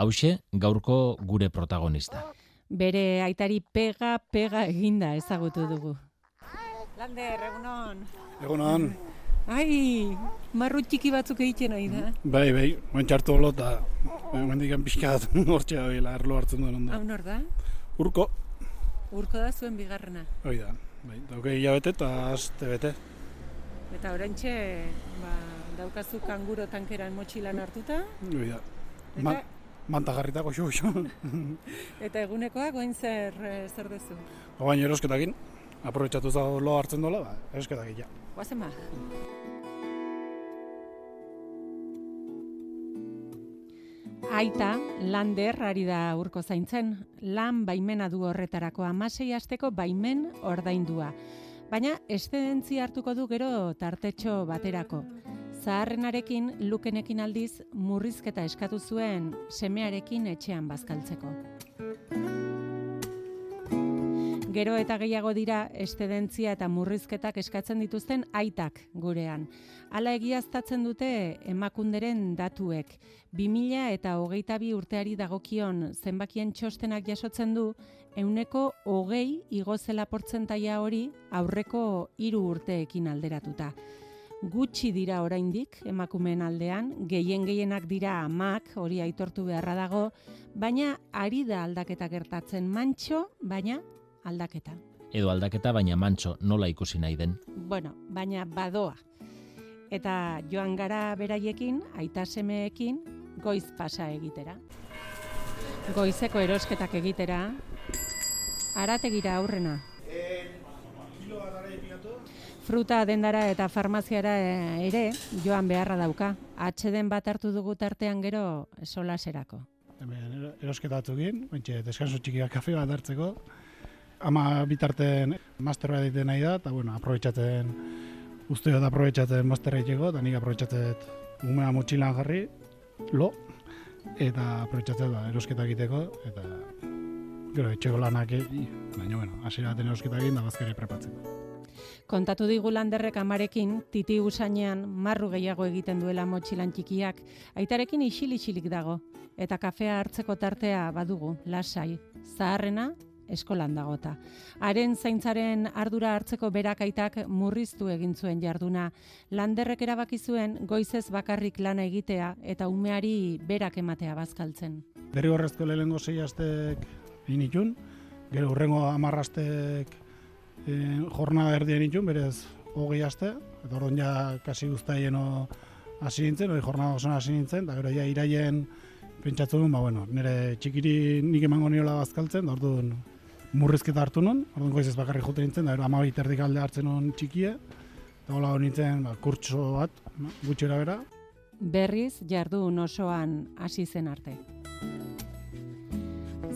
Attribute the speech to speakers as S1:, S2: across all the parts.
S1: Hauxe, gaurko gure protagonista.
S2: Bere aitari pega, pega eginda ezagutu dugu.
S3: Lander, egunon.
S4: Egunon.
S3: Ai, marru txiki batzuk egiten nahi da.
S4: Bai, bai, montxartu holo eta mendikan pixkat hortxe gaila erlo hartzen duen
S3: Hau
S4: ondo.
S3: nor da?
S4: Urko,
S3: Urko da zuen bigarrena.
S4: hoi da. Bai, dauke hilabete eta aste bete.
S3: Eta orantxe, ba, daukazu kanguro tankeran motxilan hartuta.
S4: Hoi da.
S3: Eta,
S4: Ma, manta jarritako xo, xo.
S3: eta egunekoak goin zer, eh, zer duzu.
S4: Baina erosketakin, aprobetsatu za lo hartzen dola, ba, erosketak ja.
S3: Guazen ba.
S2: Aita, lander ari da urko zaintzen, lan baimena du horretarako amasei asteko baimen ordaindua. Baina estedentzia hartuko du gero tartetxo baterako. Zaharrenarekin, lukenekin aldiz, murrizketa eskatu zuen semearekin etxean bazkaltzeko. Gero eta gehiago dira estedentzia eta murrizketak eskatzen dituzten aitak gurean. Hala egiaztatzen dute emakunderen datuek. 2000 eta hogeita bi urteari dagokion zenbakien txostenak jasotzen du, euneko hogei igozela portzentaia hori aurreko hiru urteekin alderatuta. Gutxi dira oraindik emakumeen aldean, gehien gehienak dira amak, hori aitortu beharra dago, baina ari da aldaketa gertatzen mantxo, baina aldaketa.
S1: Edo aldaketa baina mantxo nola ikusi nahi den.
S2: Bueno, baina badoa. Eta joan gara beraiekin, aita semeekin, goiz pasa egitera. Goizeko erosketak egitera, arategira aurrena. Fruta dendara eta farmaziara eh, ere joan beharra dauka. Atxeden bat hartu dugu tartean gero solaserako.
S4: Hemen ero- erosketa atzukin, bentxe, deskanso txikiak kafe bat hartzeko. Ama bitarten master bat egiten nahi da, eta bueno, aprobetsatzen, uste dut aprobetsatzen masterra egiteko, eta nik aprobetsatzen umea motxilan jarri, lo, eta aprobetsatzen ba, erosketa egiteko, eta gero etxeko lanak egin, baina bueno, hasiera baten erosketa egin da bazkari prepatzeko.
S2: Kontatu digu landerrek amarekin, titi usainean marru gehiago egiten duela motxilan txikiak, aitarekin isil-isilik dago, eta kafea hartzeko tartea badugu, lasai, zaharrena, eskolan dagota. Haren zaintzaren ardura hartzeko berak aitak murriztu egin zuen jarduna. Landerrek erabaki zuen goizez bakarrik lana egitea eta umeari berak ematea bazkaltzen.
S4: Derrigorrezko lehenengo sei astek egin itun, gero urrengo amarrastek e, jornada erdien itun, berez hogei aste, eta orduan ja kasi guztaieno hasi nintzen, hori jornada osoan hasi nintzen, eta gero ja iraien pentsatu duen, ba, bueno, nire txikiri nik emango niola bazkaltzen, da orduan murrizketa hartu nun, orduan goizez bakarrik jote nintzen, da gero amabit erdik alde hartzen nun txikie, eta hola nintzen, ba, kurtso bat, gutxera bera,
S2: berriz jardun osoan hasi zen arte.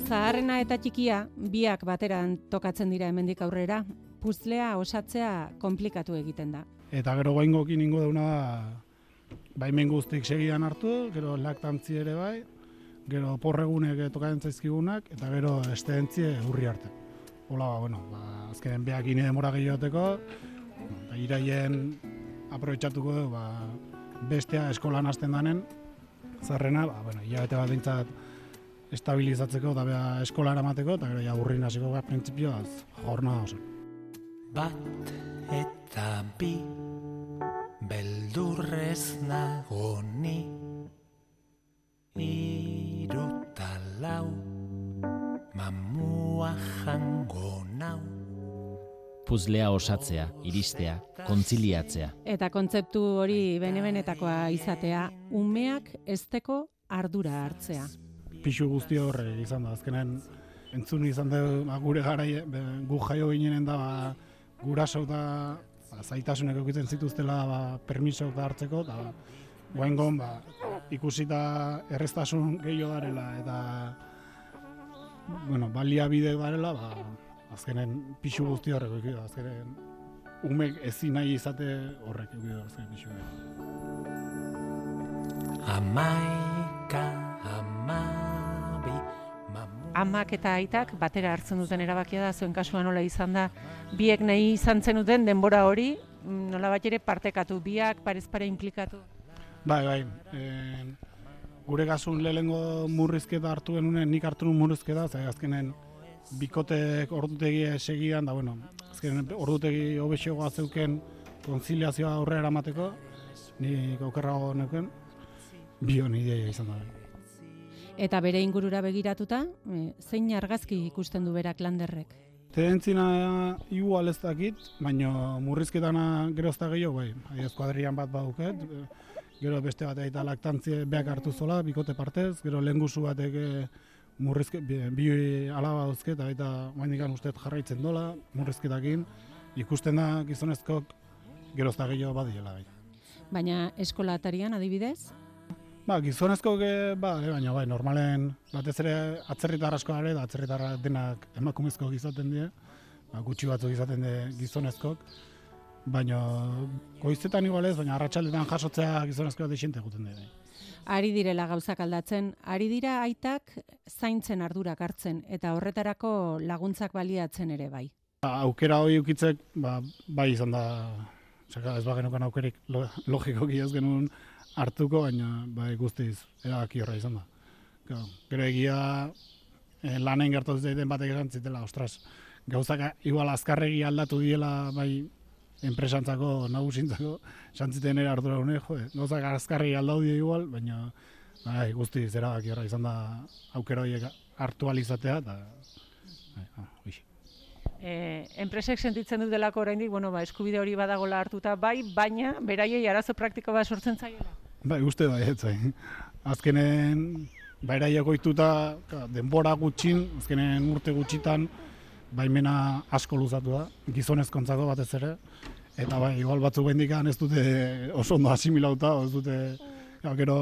S2: Zaharrena eta txikia biak bateran tokatzen dira hemendik aurrera, puzlea osatzea komplikatu egiten da.
S4: Eta gero guaingokin ingo dauna da, baimen guztik segidan hartu, gero laktantzi ere bai, gero porregunek tokatzen zaizkigunak, eta gero estentzie urri arte. Hola, ba, bueno, ba, azkenen beak ine demora gehioteko, eta iraien aprobetsatuko du, ba, bestea eskolan hasten danen, zarrena, ba, bueno, hilabete bat dintzat estabilizatzeko eta bea eskola eramateko, eta gero ja urrin hasiko gara printzipioaz jornada oso.
S5: Bat eta bi Beldurrez nago ni Iru ta lau Mamua jango nau
S1: Puzlea osatzea, iristea, kontziliatzea.
S2: Eta kontzeptu hori bene-benetakoa izatea, umeak ezteko ardura hartzea.
S4: Pixu guzti horre izan da, azkenen entzun izan da ba, gure garai be, gu jaio ginenen da ba, guraso eta ba, zaitasunek eukitzen zituztela ba, permiso eta hartzeko eta ba, guaingon ba, ikusita erreztasun gehiago darela eta bueno, baliabide darela ba, azkenen pixu guzti horrek eukidu, azkenen umek ezin nahi izate horrek eukidu azkenen pixu
S5: Amaika, amabi Mamu
S2: Amak eta aitak batera hartzen duten erabakia da, zuen kasuan nola izan da, biek nahi izan zenuten denbora hori, nola bat ere partekatu, biak parez pare implikatu.
S4: Bai, bai. En, gure gasun lehengo murrizketa hartu genunen, nik hartu nuen murrizketa, ze azkenen bikotek ordutegia segidan, da bueno, azkenen ordutegi hobexegoa zeuken konziliazioa aurrera eramateko, ni okerrago neuken, bion ideia izan da.
S2: Eta bere ingurura begiratuta, e, zein argazki ikusten du berak landerrek?
S4: Tedentzina igual ez dakit, baina murrizketana gero ez da gehiago, bai. Adiaz kuadrian bat baduket, gero beste bat eta laktantzie beak hartu zola, bikote partez, gero lehengusu batek eh, murrizke, bi, alaba dauzke, eta baita maindikan usteet jarraitzen dola, murrizketakin, ikusten da gizonezkok gero ez da gehiago badiela, bai.
S2: Baina eskola atarian adibidez?
S4: Ba, gizonezko ge, ba, e, baina bai, normalen batez ere atzerritar asko are, da atzerritarra denak emakumezko izaten die, ba, gutxi batzuk izaten die gizonezkok, baina goizetan igual ez, baina arratsaldetan jasotzea gizonezkoa desinte egiten die. bai.
S2: Ari direla gauzak aldatzen, ari dira aitak zaintzen ardurak hartzen eta horretarako laguntzak baliatzen ere bai.
S4: Ba, aukera hori ukitzek, ba, bai izan da, ez bagenukan aukerik lo, logikoki ez genuen hartuko, baina bai guztiz erabaki horra izan da. Gero, egia eh, lanen gertatu zaiten batek esan zitela, ostras, gauzak igual azkarregi aldatu diela bai enpresantzako, nagusintzako, esan ziten ere ardura hone, jo, gauzak azkarregi aldatu die igual, baina bai guztiz erabaki horra izan da aukera horiek hartu ahal izatea, eta bai, ah, ui.
S3: E, enpresek sentitzen dut delako oraindik, bueno, ba, eskubide hori badagola hartuta, bai, baina beraiei arazo praktiko bat sortzen zaiela.
S4: Bai, uste da, ez zain. Azkenen, bairaiak oituta, ka, denbora gutxin, azkenen urte gutxitan, baimena asko luzatu da, gizonezkontzako batez ere, eta bai, igual batzuk bendikan ez dute oso ondo asimilauta, ez dute, ja, gero,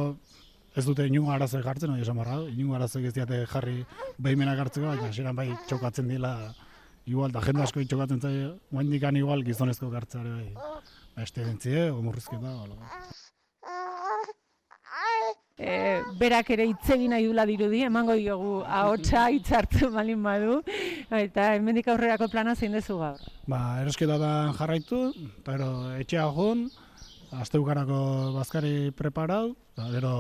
S4: ez dute inungo arazoek jartzen, hori esan barra, inungo arazoek ez diate jarri baimenak hartzeko, baina xeran bai txokatzen dila, igual, da jende asko txokatzen zaio, bendikan igual gizonezko gartzare bai, ba, estedentzie, o murrizketa, hola.
S3: E, berak ere hitz egin nahi dula dirudi, emango diogu ahotsa hitz hartu malin badu, eta hemendik aurrerako plana zein dezu gaur.
S4: Ba, erosketatan jarraitu, eta gero etxea joan, asteukarako bazkari preparau, eta gero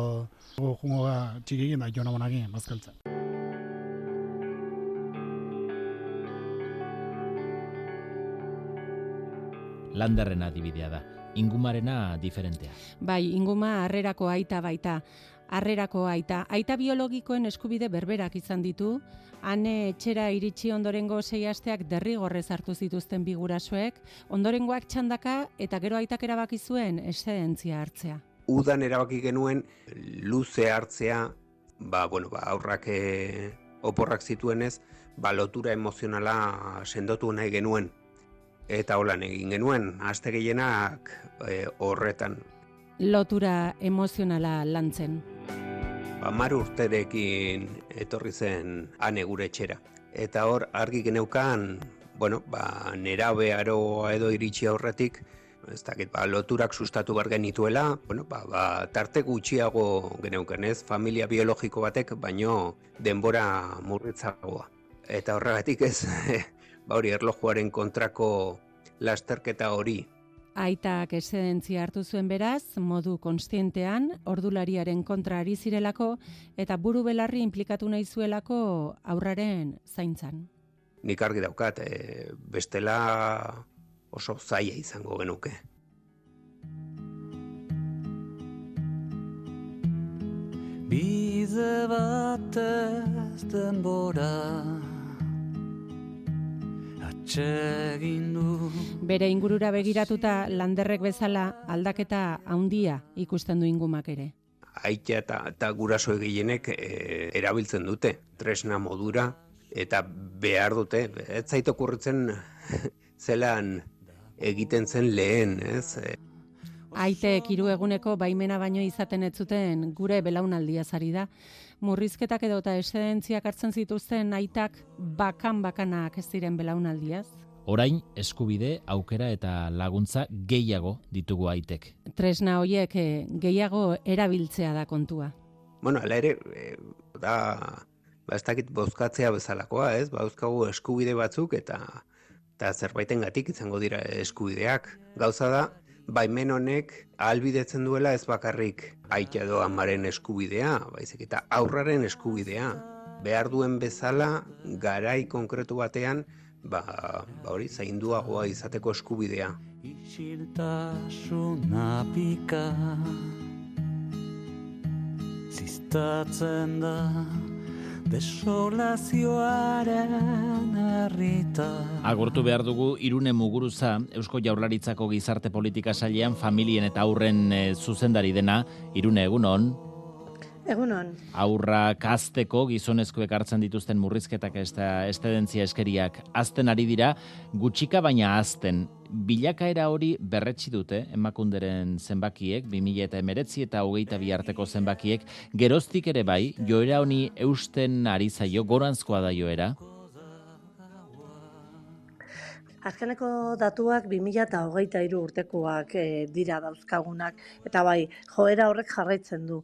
S4: jungo ga txikikin da jona bonakin bazkaltzen.
S1: Landerrena adibidea da, ingumarena diferentea.
S2: Bai, inguma harrerako aita baita. Harrerako aita. Aita biologikoen eskubide berberak izan ditu, ane etxera iritsi ondorengo sei asteak derrigorrez hartu zituzten bigurasoek, ondorengoak txandaka eta gero aitak erabaki zuen eszedentzia hartzea.
S6: udan erabaki genuen luze hartzea, ba, bueno, ba, aurrak e, oporrak zituenez, ba, lotura emozionala sendotu nahi genuen. Eta holan egin genuen, aste gehienak e, horretan.
S2: Lotura emozionala lantzen.
S6: Ba, mar urterekin etorri zen ane gure etxera. Eta hor, argi geneukan, bueno, ba, nerabe aroa edo iritsi aurretik, ez dakit, ba, loturak sustatu behar genituela, bueno, ba, ba, tarte gutxiago geneuken ez, familia biologiko batek, baino denbora murritzagoa. Eta horregatik ez, ba hori erlojuaren kontrako lasterketa hori
S2: Aitak esedentzia hartu zuen beraz, modu konstientean, ordulariaren kontra ari zirelako, eta buru belarri implikatu nahi zuelako aurraren zaintzan.
S6: nik argi daukat, e, bestela oso zaila izango genuke.
S5: Bide batez denbora Atsegin du
S2: Bere ingurura begiratuta landerrek bezala aldaketa handia ikusten du ingumak ere.
S6: Aita eta, eta guraso gehienek e, erabiltzen dute, tresna modura, eta behar dute, ez zait okurritzen zelan egiten zen lehen, ez?
S2: Aitek hiru eguneko baimena baino izaten ez zuten gure belaunaldia zari da. Murrizketak edota esedentziak hartzen zituzten aitak bakan bakanak ez ziren belaunaldiaz.
S1: Orain eskubide, aukera eta laguntza gehiago ditugu aitek.
S2: Tresna hoiek eh, gehiago erabiltzea da kontua.
S6: bueno, ala ere, e, da, ba, ez dakit bozkatzea bezalakoa, ez? Ba, euskagu eskubide batzuk eta eta zerbaiten gatik izango dira eskubideak. Gauza da, baimen honek ahalbidetzen duela ez bakarrik aita edo amaren eskubidea, baizik eta aurraren eskubidea. Behar duen bezala garai konkretu batean, ba, ba hori zainduagoa izateko eskubidea.
S5: Isiltasuna pika Ziztatzen da desolazioaren herrita.
S1: Agurtu behar dugu irune muguruza Eusko Jaurlaritzako gizarte politika sailean familien eta aurren e, zuzendari dena irune egunon.
S7: Egunon.
S1: Aurra kazteko gizonezkoek hartzen dituzten murrizketak ez da estedentzia eskeriak azten ari dira, gutxika baina azten. Bilakaera hori berretsi dute emakunderen zenbakiek, 2000 eta emeretzi eta hogeita biharteko zenbakiek, geroztik ere bai, joera honi eusten ari zaio, goranzkoa da joera?
S7: Azkeneko datuak 2000 eta hogeita iru urtekoak e, dira dauzkagunak, eta bai, joera horrek jarraitzen du.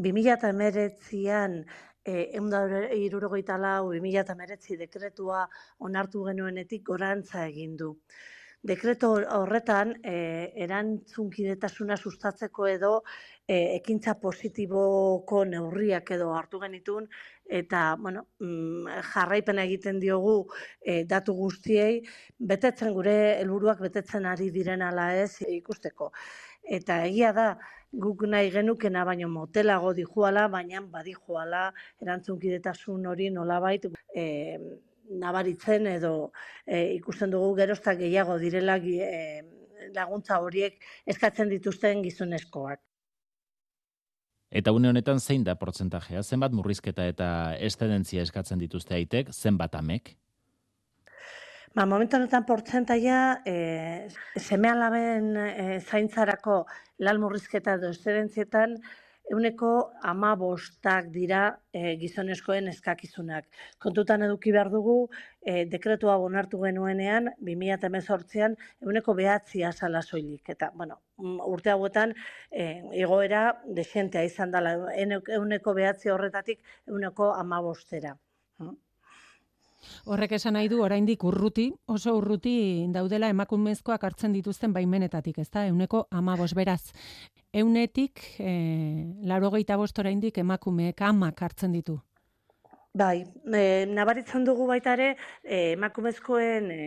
S7: 2008an e, eunda irurogeita lau, 2008 dekretua onartu genuenetik gorantza egin du. Dekreto horretan, e, erantzunkidetasuna sustatzeko edo e, ekintza positiboko neurriak edo hartu genitun, eta bueno, mm, jarraipena egiten diogu e, datu guztiei, betetzen gure helburuak betetzen ari diren ala ez ikusteko. Eta egia da, guk nahi genukena baino motelago dijuala, baina badijuala erantzunkidetasun hori nolabait e, nabaritzen edo e, ikusten dugu geroztak gehiago direla e, laguntza horiek eskatzen dituzten gizonezkoak.
S1: Eta une honetan zein da portzentajea? Zenbat murrizketa eta estedentzia eskatzen dituzte aitek, zenbat amek?
S7: Ba, momentu honetan portzentaia, e, seme alaben e, zaintzarako lal murrizketa edo estedentzietan, euneko ama bostak dira e, gizoneskoen eskakizunak. Kontutan eduki behar dugu, e, dekretua bonartu genuenean, 2018an, euneko behatzi azala soilik. Eta, bueno, mm, urte hauetan, e, egoera desentea izan dela, euneko behatzi horretatik, euneko ama bostera.
S2: Horrek esan nahi du oraindik urruti, oso urruti daudela emakumezkoak hartzen dituzten baimenetatik, ezta? Euneko amabos beraz. Eunetik, e, laro gehieta oraindik emakumeek amak hartzen ditu.
S7: Bai, e, nabaritzen dugu baita ere, e, emakumezkoen e,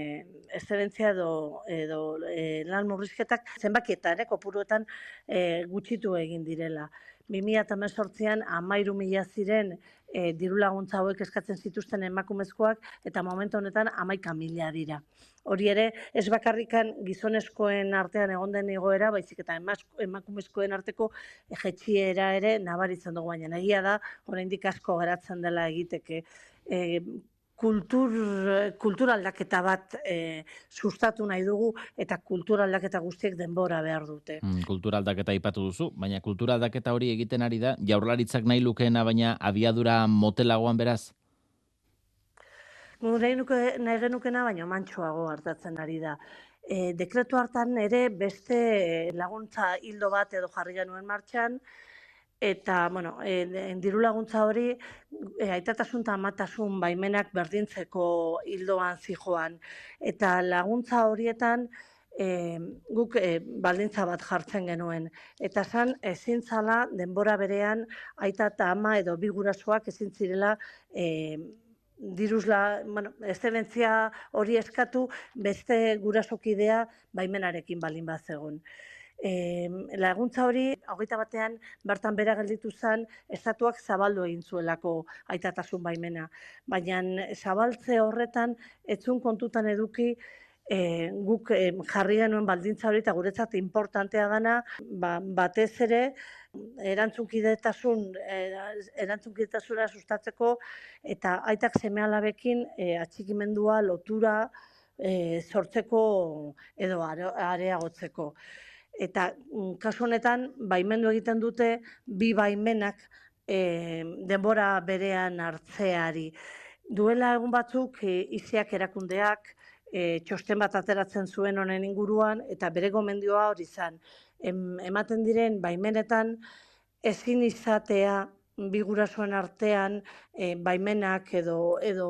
S7: eszedentzia edo, edo e, lan murrizketak zenbakietan, ere, kopuruetan e, gutxitu egin direla. 2018an amairu mila ziren e, diru laguntza hauek eskatzen zituzten emakumezkoak eta momentu honetan amaika mila dira. Hori ere, ez bakarrikan gizonezkoen artean egon den igoera, baizik eta emakumezkoen arteko jetxiera ere nabaritzen dugu baina. Egia da, oraindik asko geratzen dela egiteke. E, kultur, kultura aldaketa bat e, sustatu nahi dugu eta kultura aldaketa guztiek denbora behar dute.
S1: Mm, kultura aldaketa ipatu duzu, baina kultura aldaketa hori egiten ari da, jaurlaritzak nahi lukeena, baina abiadura motelagoan beraz?
S7: Nahi, nuke, nahi genukena, baina mantxoago hartatzen ari da. E, dekretu hartan ere beste laguntza hildo bat edo jarri genuen martxan, eta bueno, e, diru laguntza hori e, aitatasun eta amatasun baimenak berdintzeko hildoan zijoan. Eta laguntza horietan e, guk e, baldintza bat jartzen genuen. Eta zan ezin zala denbora berean aita eta ama edo bi gurasoak ezin zirela e, diruzla, bueno, hori eskatu beste gurasokidea baimenarekin balin bat zegoen e, laguntza hori, hogeita batean, bertan bera gelditu zen, estatuak zabaldu egin zuelako aitatasun baimena. Baina zabaltze horretan, etzun kontutan eduki, e, guk e, jarri genuen baldintza hori, eta guretzat importantea gana, ba, batez ere, erantzunkidetasun, erantzunkidetasuna sustatzeko, eta aitak seme alabekin e, atxikimendua, lotura, e, sortzeko edo areagotzeko eta mm, kasu honetan baimendu egiten dute bi baimenak e, denbora berean hartzeari. Duela egun batzuk e, iziak erakundeak e, txosten bat ateratzen zuen honen inguruan eta bere gomendioa hori izan. ematen diren baimenetan ezin izatea bi gurasoen artean e, baimenak edo edo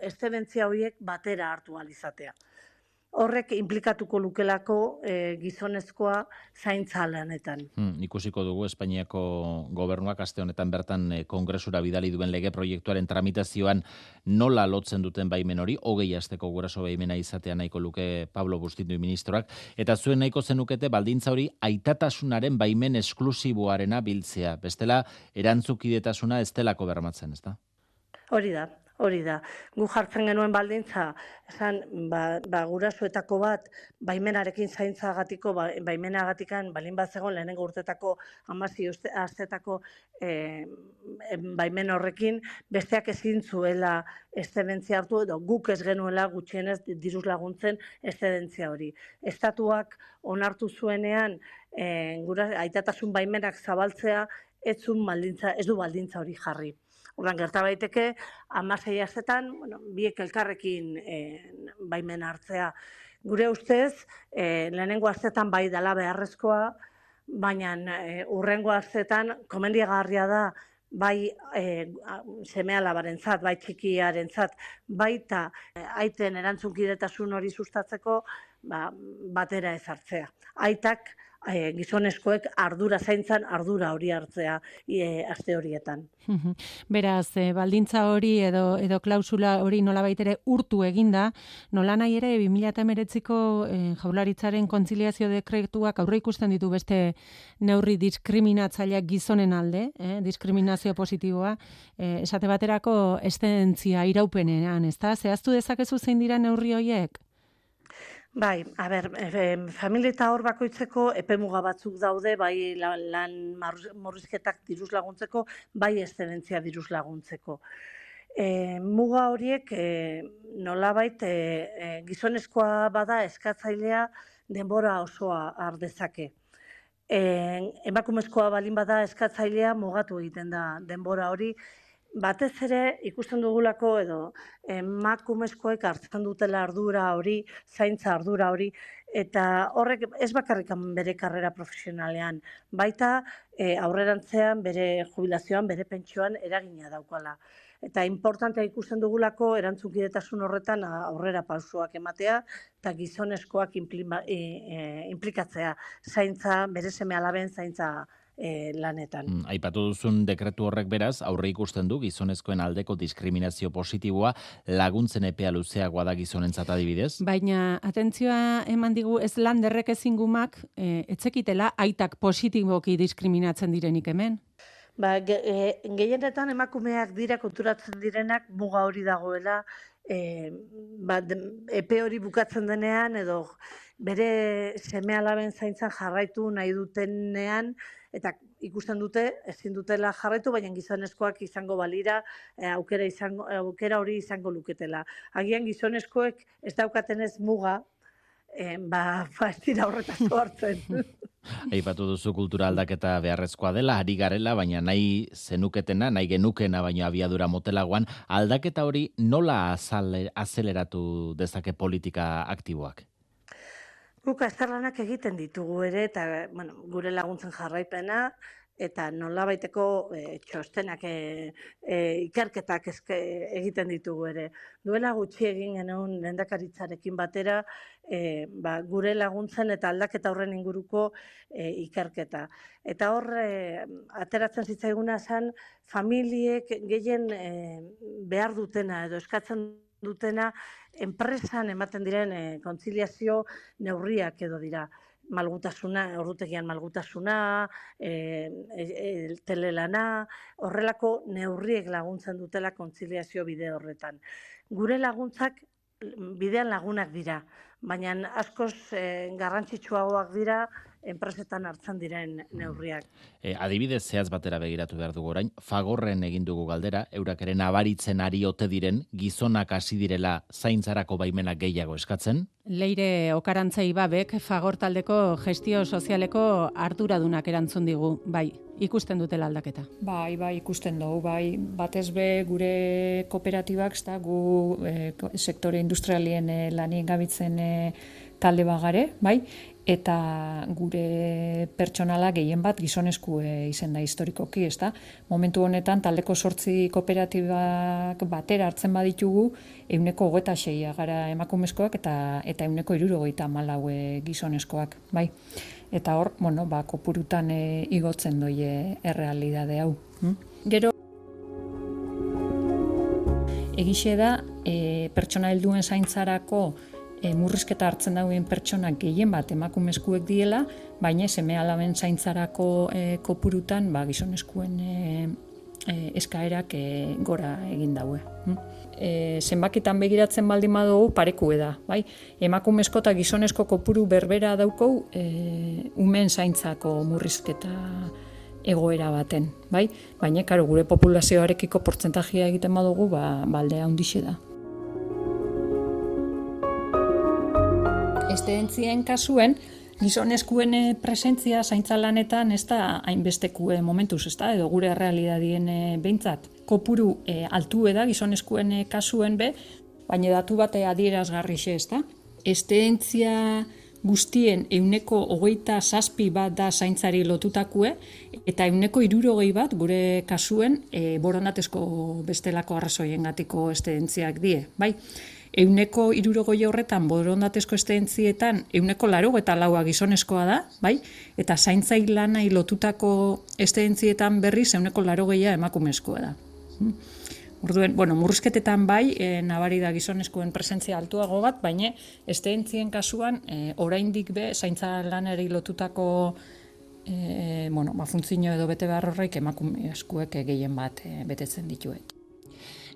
S7: estebentzia horiek batera hartu alizatea. Horrek implikatuko lukelako e, gizonezkoa zaintza lanetan.
S1: Hmm, ikusiko dugu Espainiako gobernuak aste honetan bertan e, kongresura bidali duen lege proiektuaren tramitazioan nola lotzen duten baimen hori, hogei asteko guraso baimena izatea nahiko luke Pablo Bustindu ministroak, eta zuen nahiko zenukete baldintza hori aitatasunaren baimen esklusiboarena biltzea. Bestela, erantzukidetasuna ez delako bermatzen, ezta?
S7: Hori da, Hori da, gu jartzen genuen baldintza, esan, ba, ba gurasoetako bat, baimenarekin zaintzagatiko, ba, baimenagatikan, balin bat zegoen lehenengo urtetako, amazi aztetako e, baimen horrekin, besteak ezin zuela estedentzia hartu, edo guk ez genuela gutxienez diruz laguntzen estedentzia hori. Estatuak onartu zuenean, e, gura, aitatasun baimenak zabaltzea, ez, baldintza, ez du baldintza hori jarri. Ordan gerta baiteke, amasei azetan, bueno, biek elkarrekin e, baimen hartzea. Gure ustez, e, lehenengo azetan bai dela beharrezkoa, baina e, urrengo azetan komendiagarria da bai e, semea labarentzat, bai txikiarentzat, baita e, aiten erantzunkidetasun hori sustatzeko ba, batera ezartzea. Aitak e, gizonezkoek ardura zaintzan ardura hori hartzea e, aste horietan.
S2: Beraz, e, baldintza hori edo edo klausula hori nolabait ere urtu eginda, nola nahi ere 2019ko e, Jaurlaritzaren kontziliazio dekretuak aurre ikusten ditu beste neurri diskriminatzaileak gizonen alde, eh, diskriminazio positiboa, e, esate baterako estentzia iraupenean, ezta? Zehaztu dezakezu zein dira neurri horiek?
S7: Bai, a ber, familia eta hor bakoitzeko epemuga batzuk daude, bai lan morrizketak diruz laguntzeko, bai eszedentzia diruz laguntzeko. E, muga horiek e, nolabait e, e, gizonezkoa bada eskatzailea denbora osoa ardezake. E, emakumezkoa balin bada eskatzailea mugatu egiten da denbora hori, batez ere ikusten dugulako edo emakumezkoek hartzen dutela ardura hori, zaintza ardura hori, eta horrek ez bakarrik bere karrera profesionalean, baita e, aurrerantzean bere jubilazioan, bere pentsioan eragina daukala. Eta importantea ikusten dugulako erantzunkidetasun horretan aurrera pausoak ematea eta gizoneskoak e, e, implikatzea zaintza, bere seme alaben zaintza e, lanetan.
S1: Mm, aipatu duzun dekretu horrek beraz, aurre ikusten du gizonezkoen aldeko diskriminazio positiboa laguntzen epea luzeagoa da gizonentzat adibidez?
S2: Baina, atentzioa eman digu ez lan derrek ezingumak, e, etzekitela aitak positiboki diskriminatzen direnik hemen?
S7: Ba, ge, e, gehienetan emakumeak dira konturatzen direnak muga hori dagoela, e, ba, epe hori bukatzen denean, edo bere seme alaben zaintzan jarraitu nahi dutenean, eta ikusten dute ezin dutela jarraitu baina gizonezkoak izango balira e, aukera izango aukera hori izango luketela. Agian gizonezkoek ez daukaten ez muga e, ba ba ez dira horretaz hartzen
S1: Aipatu duzu kultura aldaketa beharrezkoa dela, ari garela, baina nahi zenuketena, nahi genukena, baina abiadura motelagoan, aldaketa hori nola azeleratu dezake politika aktiboak?
S7: Guk azterlanak egiten ditugu ere, eta bueno, gure laguntzen jarraipena, eta nola baiteko e, txostenak e, e, ikerketak ezke, egiten ditugu ere. Duela gutxi egin genuen lendakaritzarekin batera, e, ba, gure laguntzen eta aldaketa horren inguruko e, ikerketa. Eta hor, e, ateratzen zitzaiguna zen, familiek gehien e, behar dutena edo eskatzen dutena enpresan ematen diren e, kontziliazio neurriak edo dira malgutasuna, ordutegian malgutasuna, e, e, telelana, horrelako neurriek laguntzen dutela kontziliazio bide horretan. Gure laguntzak bidean lagunak dira, baina askoz e, garrantzitsuagoak dira enpresetan hartzen diren neurriak.
S1: E, adibidez zehaz batera begiratu behar dugu orain, fagorren egin dugu galdera, eurak ere nabaritzen ari ote diren, gizonak hasi direla zaintzarako baimenak gehiago eskatzen?
S2: Leire okarantzai babek, fagor taldeko gestio sozialeko arduradunak erantzun digu, bai, ikusten dutela aldaketa.
S8: Bai, bai, ikusten dugu, bai, batez be gure kooperatibak, gu e, sektore industrialien e, lanien gabitzen e, talde bagare, bai, eta gure pertsonala gehien bat gizonesku izen da historikoki, ezta? Momentu honetan taldeko sortzi kooperatibak batera hartzen baditugu, euneko hogeta seia gara emakumezkoak eta eta euneko irurogeita malaue gizoneskoak, bai? Eta hor, bueno, ba, kopurutan e, igotzen doie errealidade hau. Hm? Gero, egixe da, e, pertsona helduen zaintzarako e, murrizketa hartzen dauen pertsonak gehien bat emakumezkuek diela, baina seme alaben zaintzarako e, kopurutan ba, gizoneskuen e, e, eskaerak e, gora egin daue. Hm? E, zenbakitan begiratzen baldin badugu pareku da, bai? Emakumezko eta gizonesko kopuru berbera daukou e, umen zaintzako murrizketa egoera baten, bai? Baina, karo, gure populazioarekiko portzentajia egiten badugu, ba, baldea hundixe da. Estedentzien kasuen, gizoneskuen eh, presentzia zaintza lanetan ez da hainbestekue momentuz, ez da, edo gure realidadien e, behintzat. Kopuru e, altu eda gizoneskuen kasuen be, baina datu bate adierazgarri xe, ez da. Estedentzia guztien euneko hogeita zazpi bat da zaintzari lotutakue, eta euneko irurogei bat gure kasuen e, borondatezko bestelako arrazoien gatiko estedentziak die. Bai? Euneko irurogoi horretan borondatezko estentzietan euneko laro eta laua gizoneskoa da, bai? Eta zaintzai lanai lotutako estentzietan berri euneko laro emakumezkoa da. Hmm. Orduen, bueno, murrizketetan bai, e, nabari da gizoneskoen presentzia altuago bat, baina estentzien kasuan, e, oraindik be, zaintza lanari lotutako e, bueno, ba, funtzio edo bete behar horreik emakumezkoek gehien bat e, betetzen dituet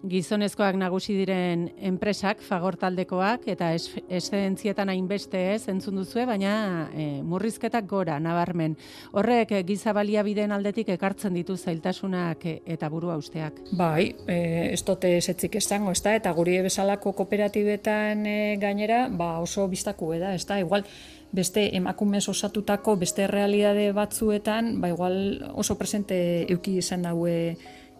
S2: gizonezkoak nagusi diren enpresak, fagor taldekoak, eta eszedentzietan hainbeste ez, entzun duzue, baina e, murrizketak gora, nabarmen. Horrek, e, gizabalia bideen aldetik ekartzen ditu zailtasunak e, eta burua usteak.
S8: Bai, e, ez dote esetzik estango, ez da, eta guri bezalako kooperatibetan e, gainera, ba oso biztaku da, ez da, igual, beste emakumez osatutako beste realidade batzuetan, ba igual oso presente euki izan daue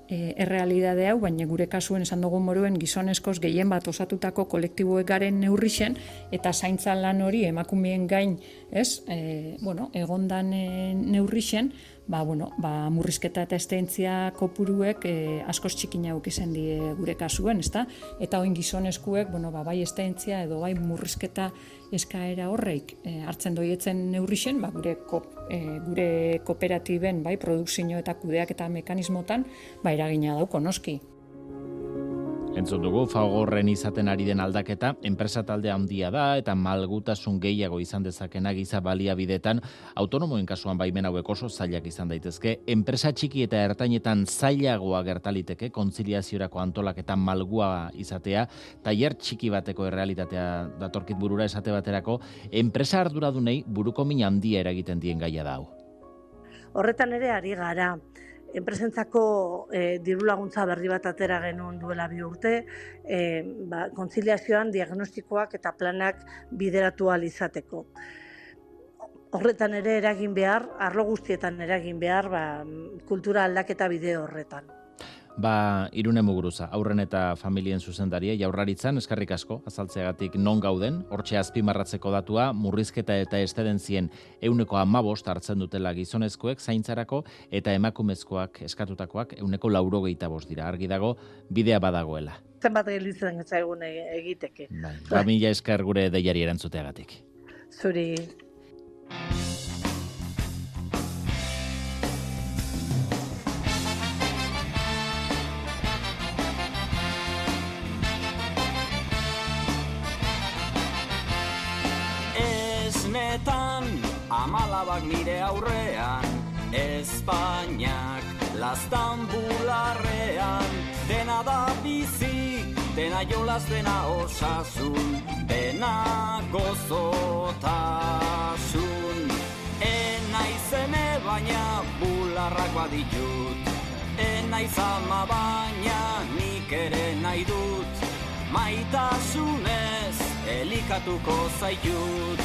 S8: e, errealidade hau, baina gure kasuen esan dugu moruen gizonezkoz gehien bat osatutako kolektiboek garen neurrixen eta zaintza lan hori emakumeen gain, ez? E, bueno, egondan e, neurrixen, ba, bueno, ba, murrizketa eta estentzia kopuruek e, askoz txikina izan die gure kasuen, ezta? Eta oin gizonezkuek, bueno, ba, bai estentzia edo bai murrizketa eskaera horreik e, hartzen doietzen neurrixen, ba, gure, ko, e, gure kooperatiben, bai, produkzio eta kudeak eta mekanismotan, ba, eragina dauko, noski.
S1: Entzun dugu, fagorren izaten ari den aldaketa, enpresa talde handia da eta malgutasun gehiago izan dezakena giza baliabidetan, autonomoen kasuan baimen hauek oso zailak izan daitezke, enpresa txiki eta ertainetan zailagoa gertaliteke, kontziliaziorako antolaketa malgua izatea, taier txiki bateko errealitatea datorkit burura esate baterako, enpresa arduradunei buruko min handia eragiten dien gaia da hau.
S7: Horretan ere ari gara enpresentzako e, diru laguntza berri bat atera genuen duela bi urte, e, ba, kontziliazioan diagnostikoak eta planak bideratu izateko. Horretan ere eragin behar, arlo guztietan eragin behar, ba, kultura aldaketa bide horretan.
S1: Ba, irune muguruza, aurren eta familien zuzendaria, jaurraritzan, eskarrik asko, azaltzeagatik non gauden, hortxe azpimarratzeko datua, murrizketa eta estedentzien euneko amabost hartzen dutela gizonezkoek, zaintzarako, eta emakumezkoak eskatutakoak euneko laurogeita bost dira, argi dago, bidea badagoela.
S7: Zenbat gelitzen egun egiteke.
S1: Bai, ba, mila eskar gure deiari erantzuteagatik.
S7: Zuri.
S5: Amalabak nire aurrean Espainiak lastan bularrean. Dena da bizi, dena jolaz, dena osasun Dena gozotasun. Ena izeme baina bularrak baditut Ena izama baina nik ere nahi dut. Maitasunez elikatuko zaitut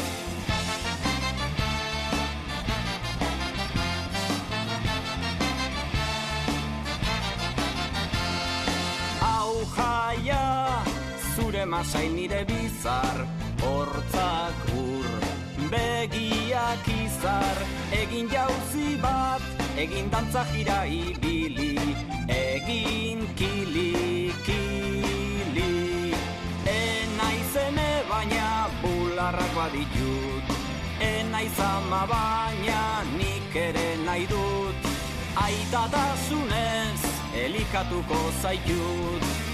S5: Zure masai nire bizar Hortzak ur begiak izar. Egin jauzi bat, egin dantza jira ibili Egin kili, kili. Ena izene baina bularrak baditut Ena izama baina nik ere nahi dut. Aitatasunez elikatuko zaitut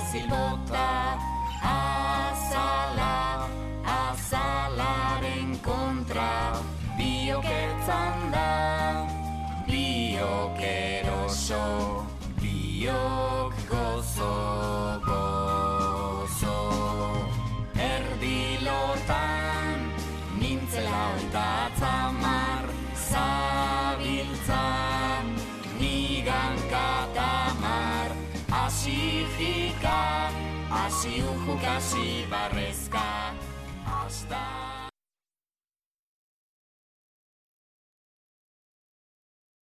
S9: zilbota Azala, jika, asi ujuk, asi barrezka. Hasta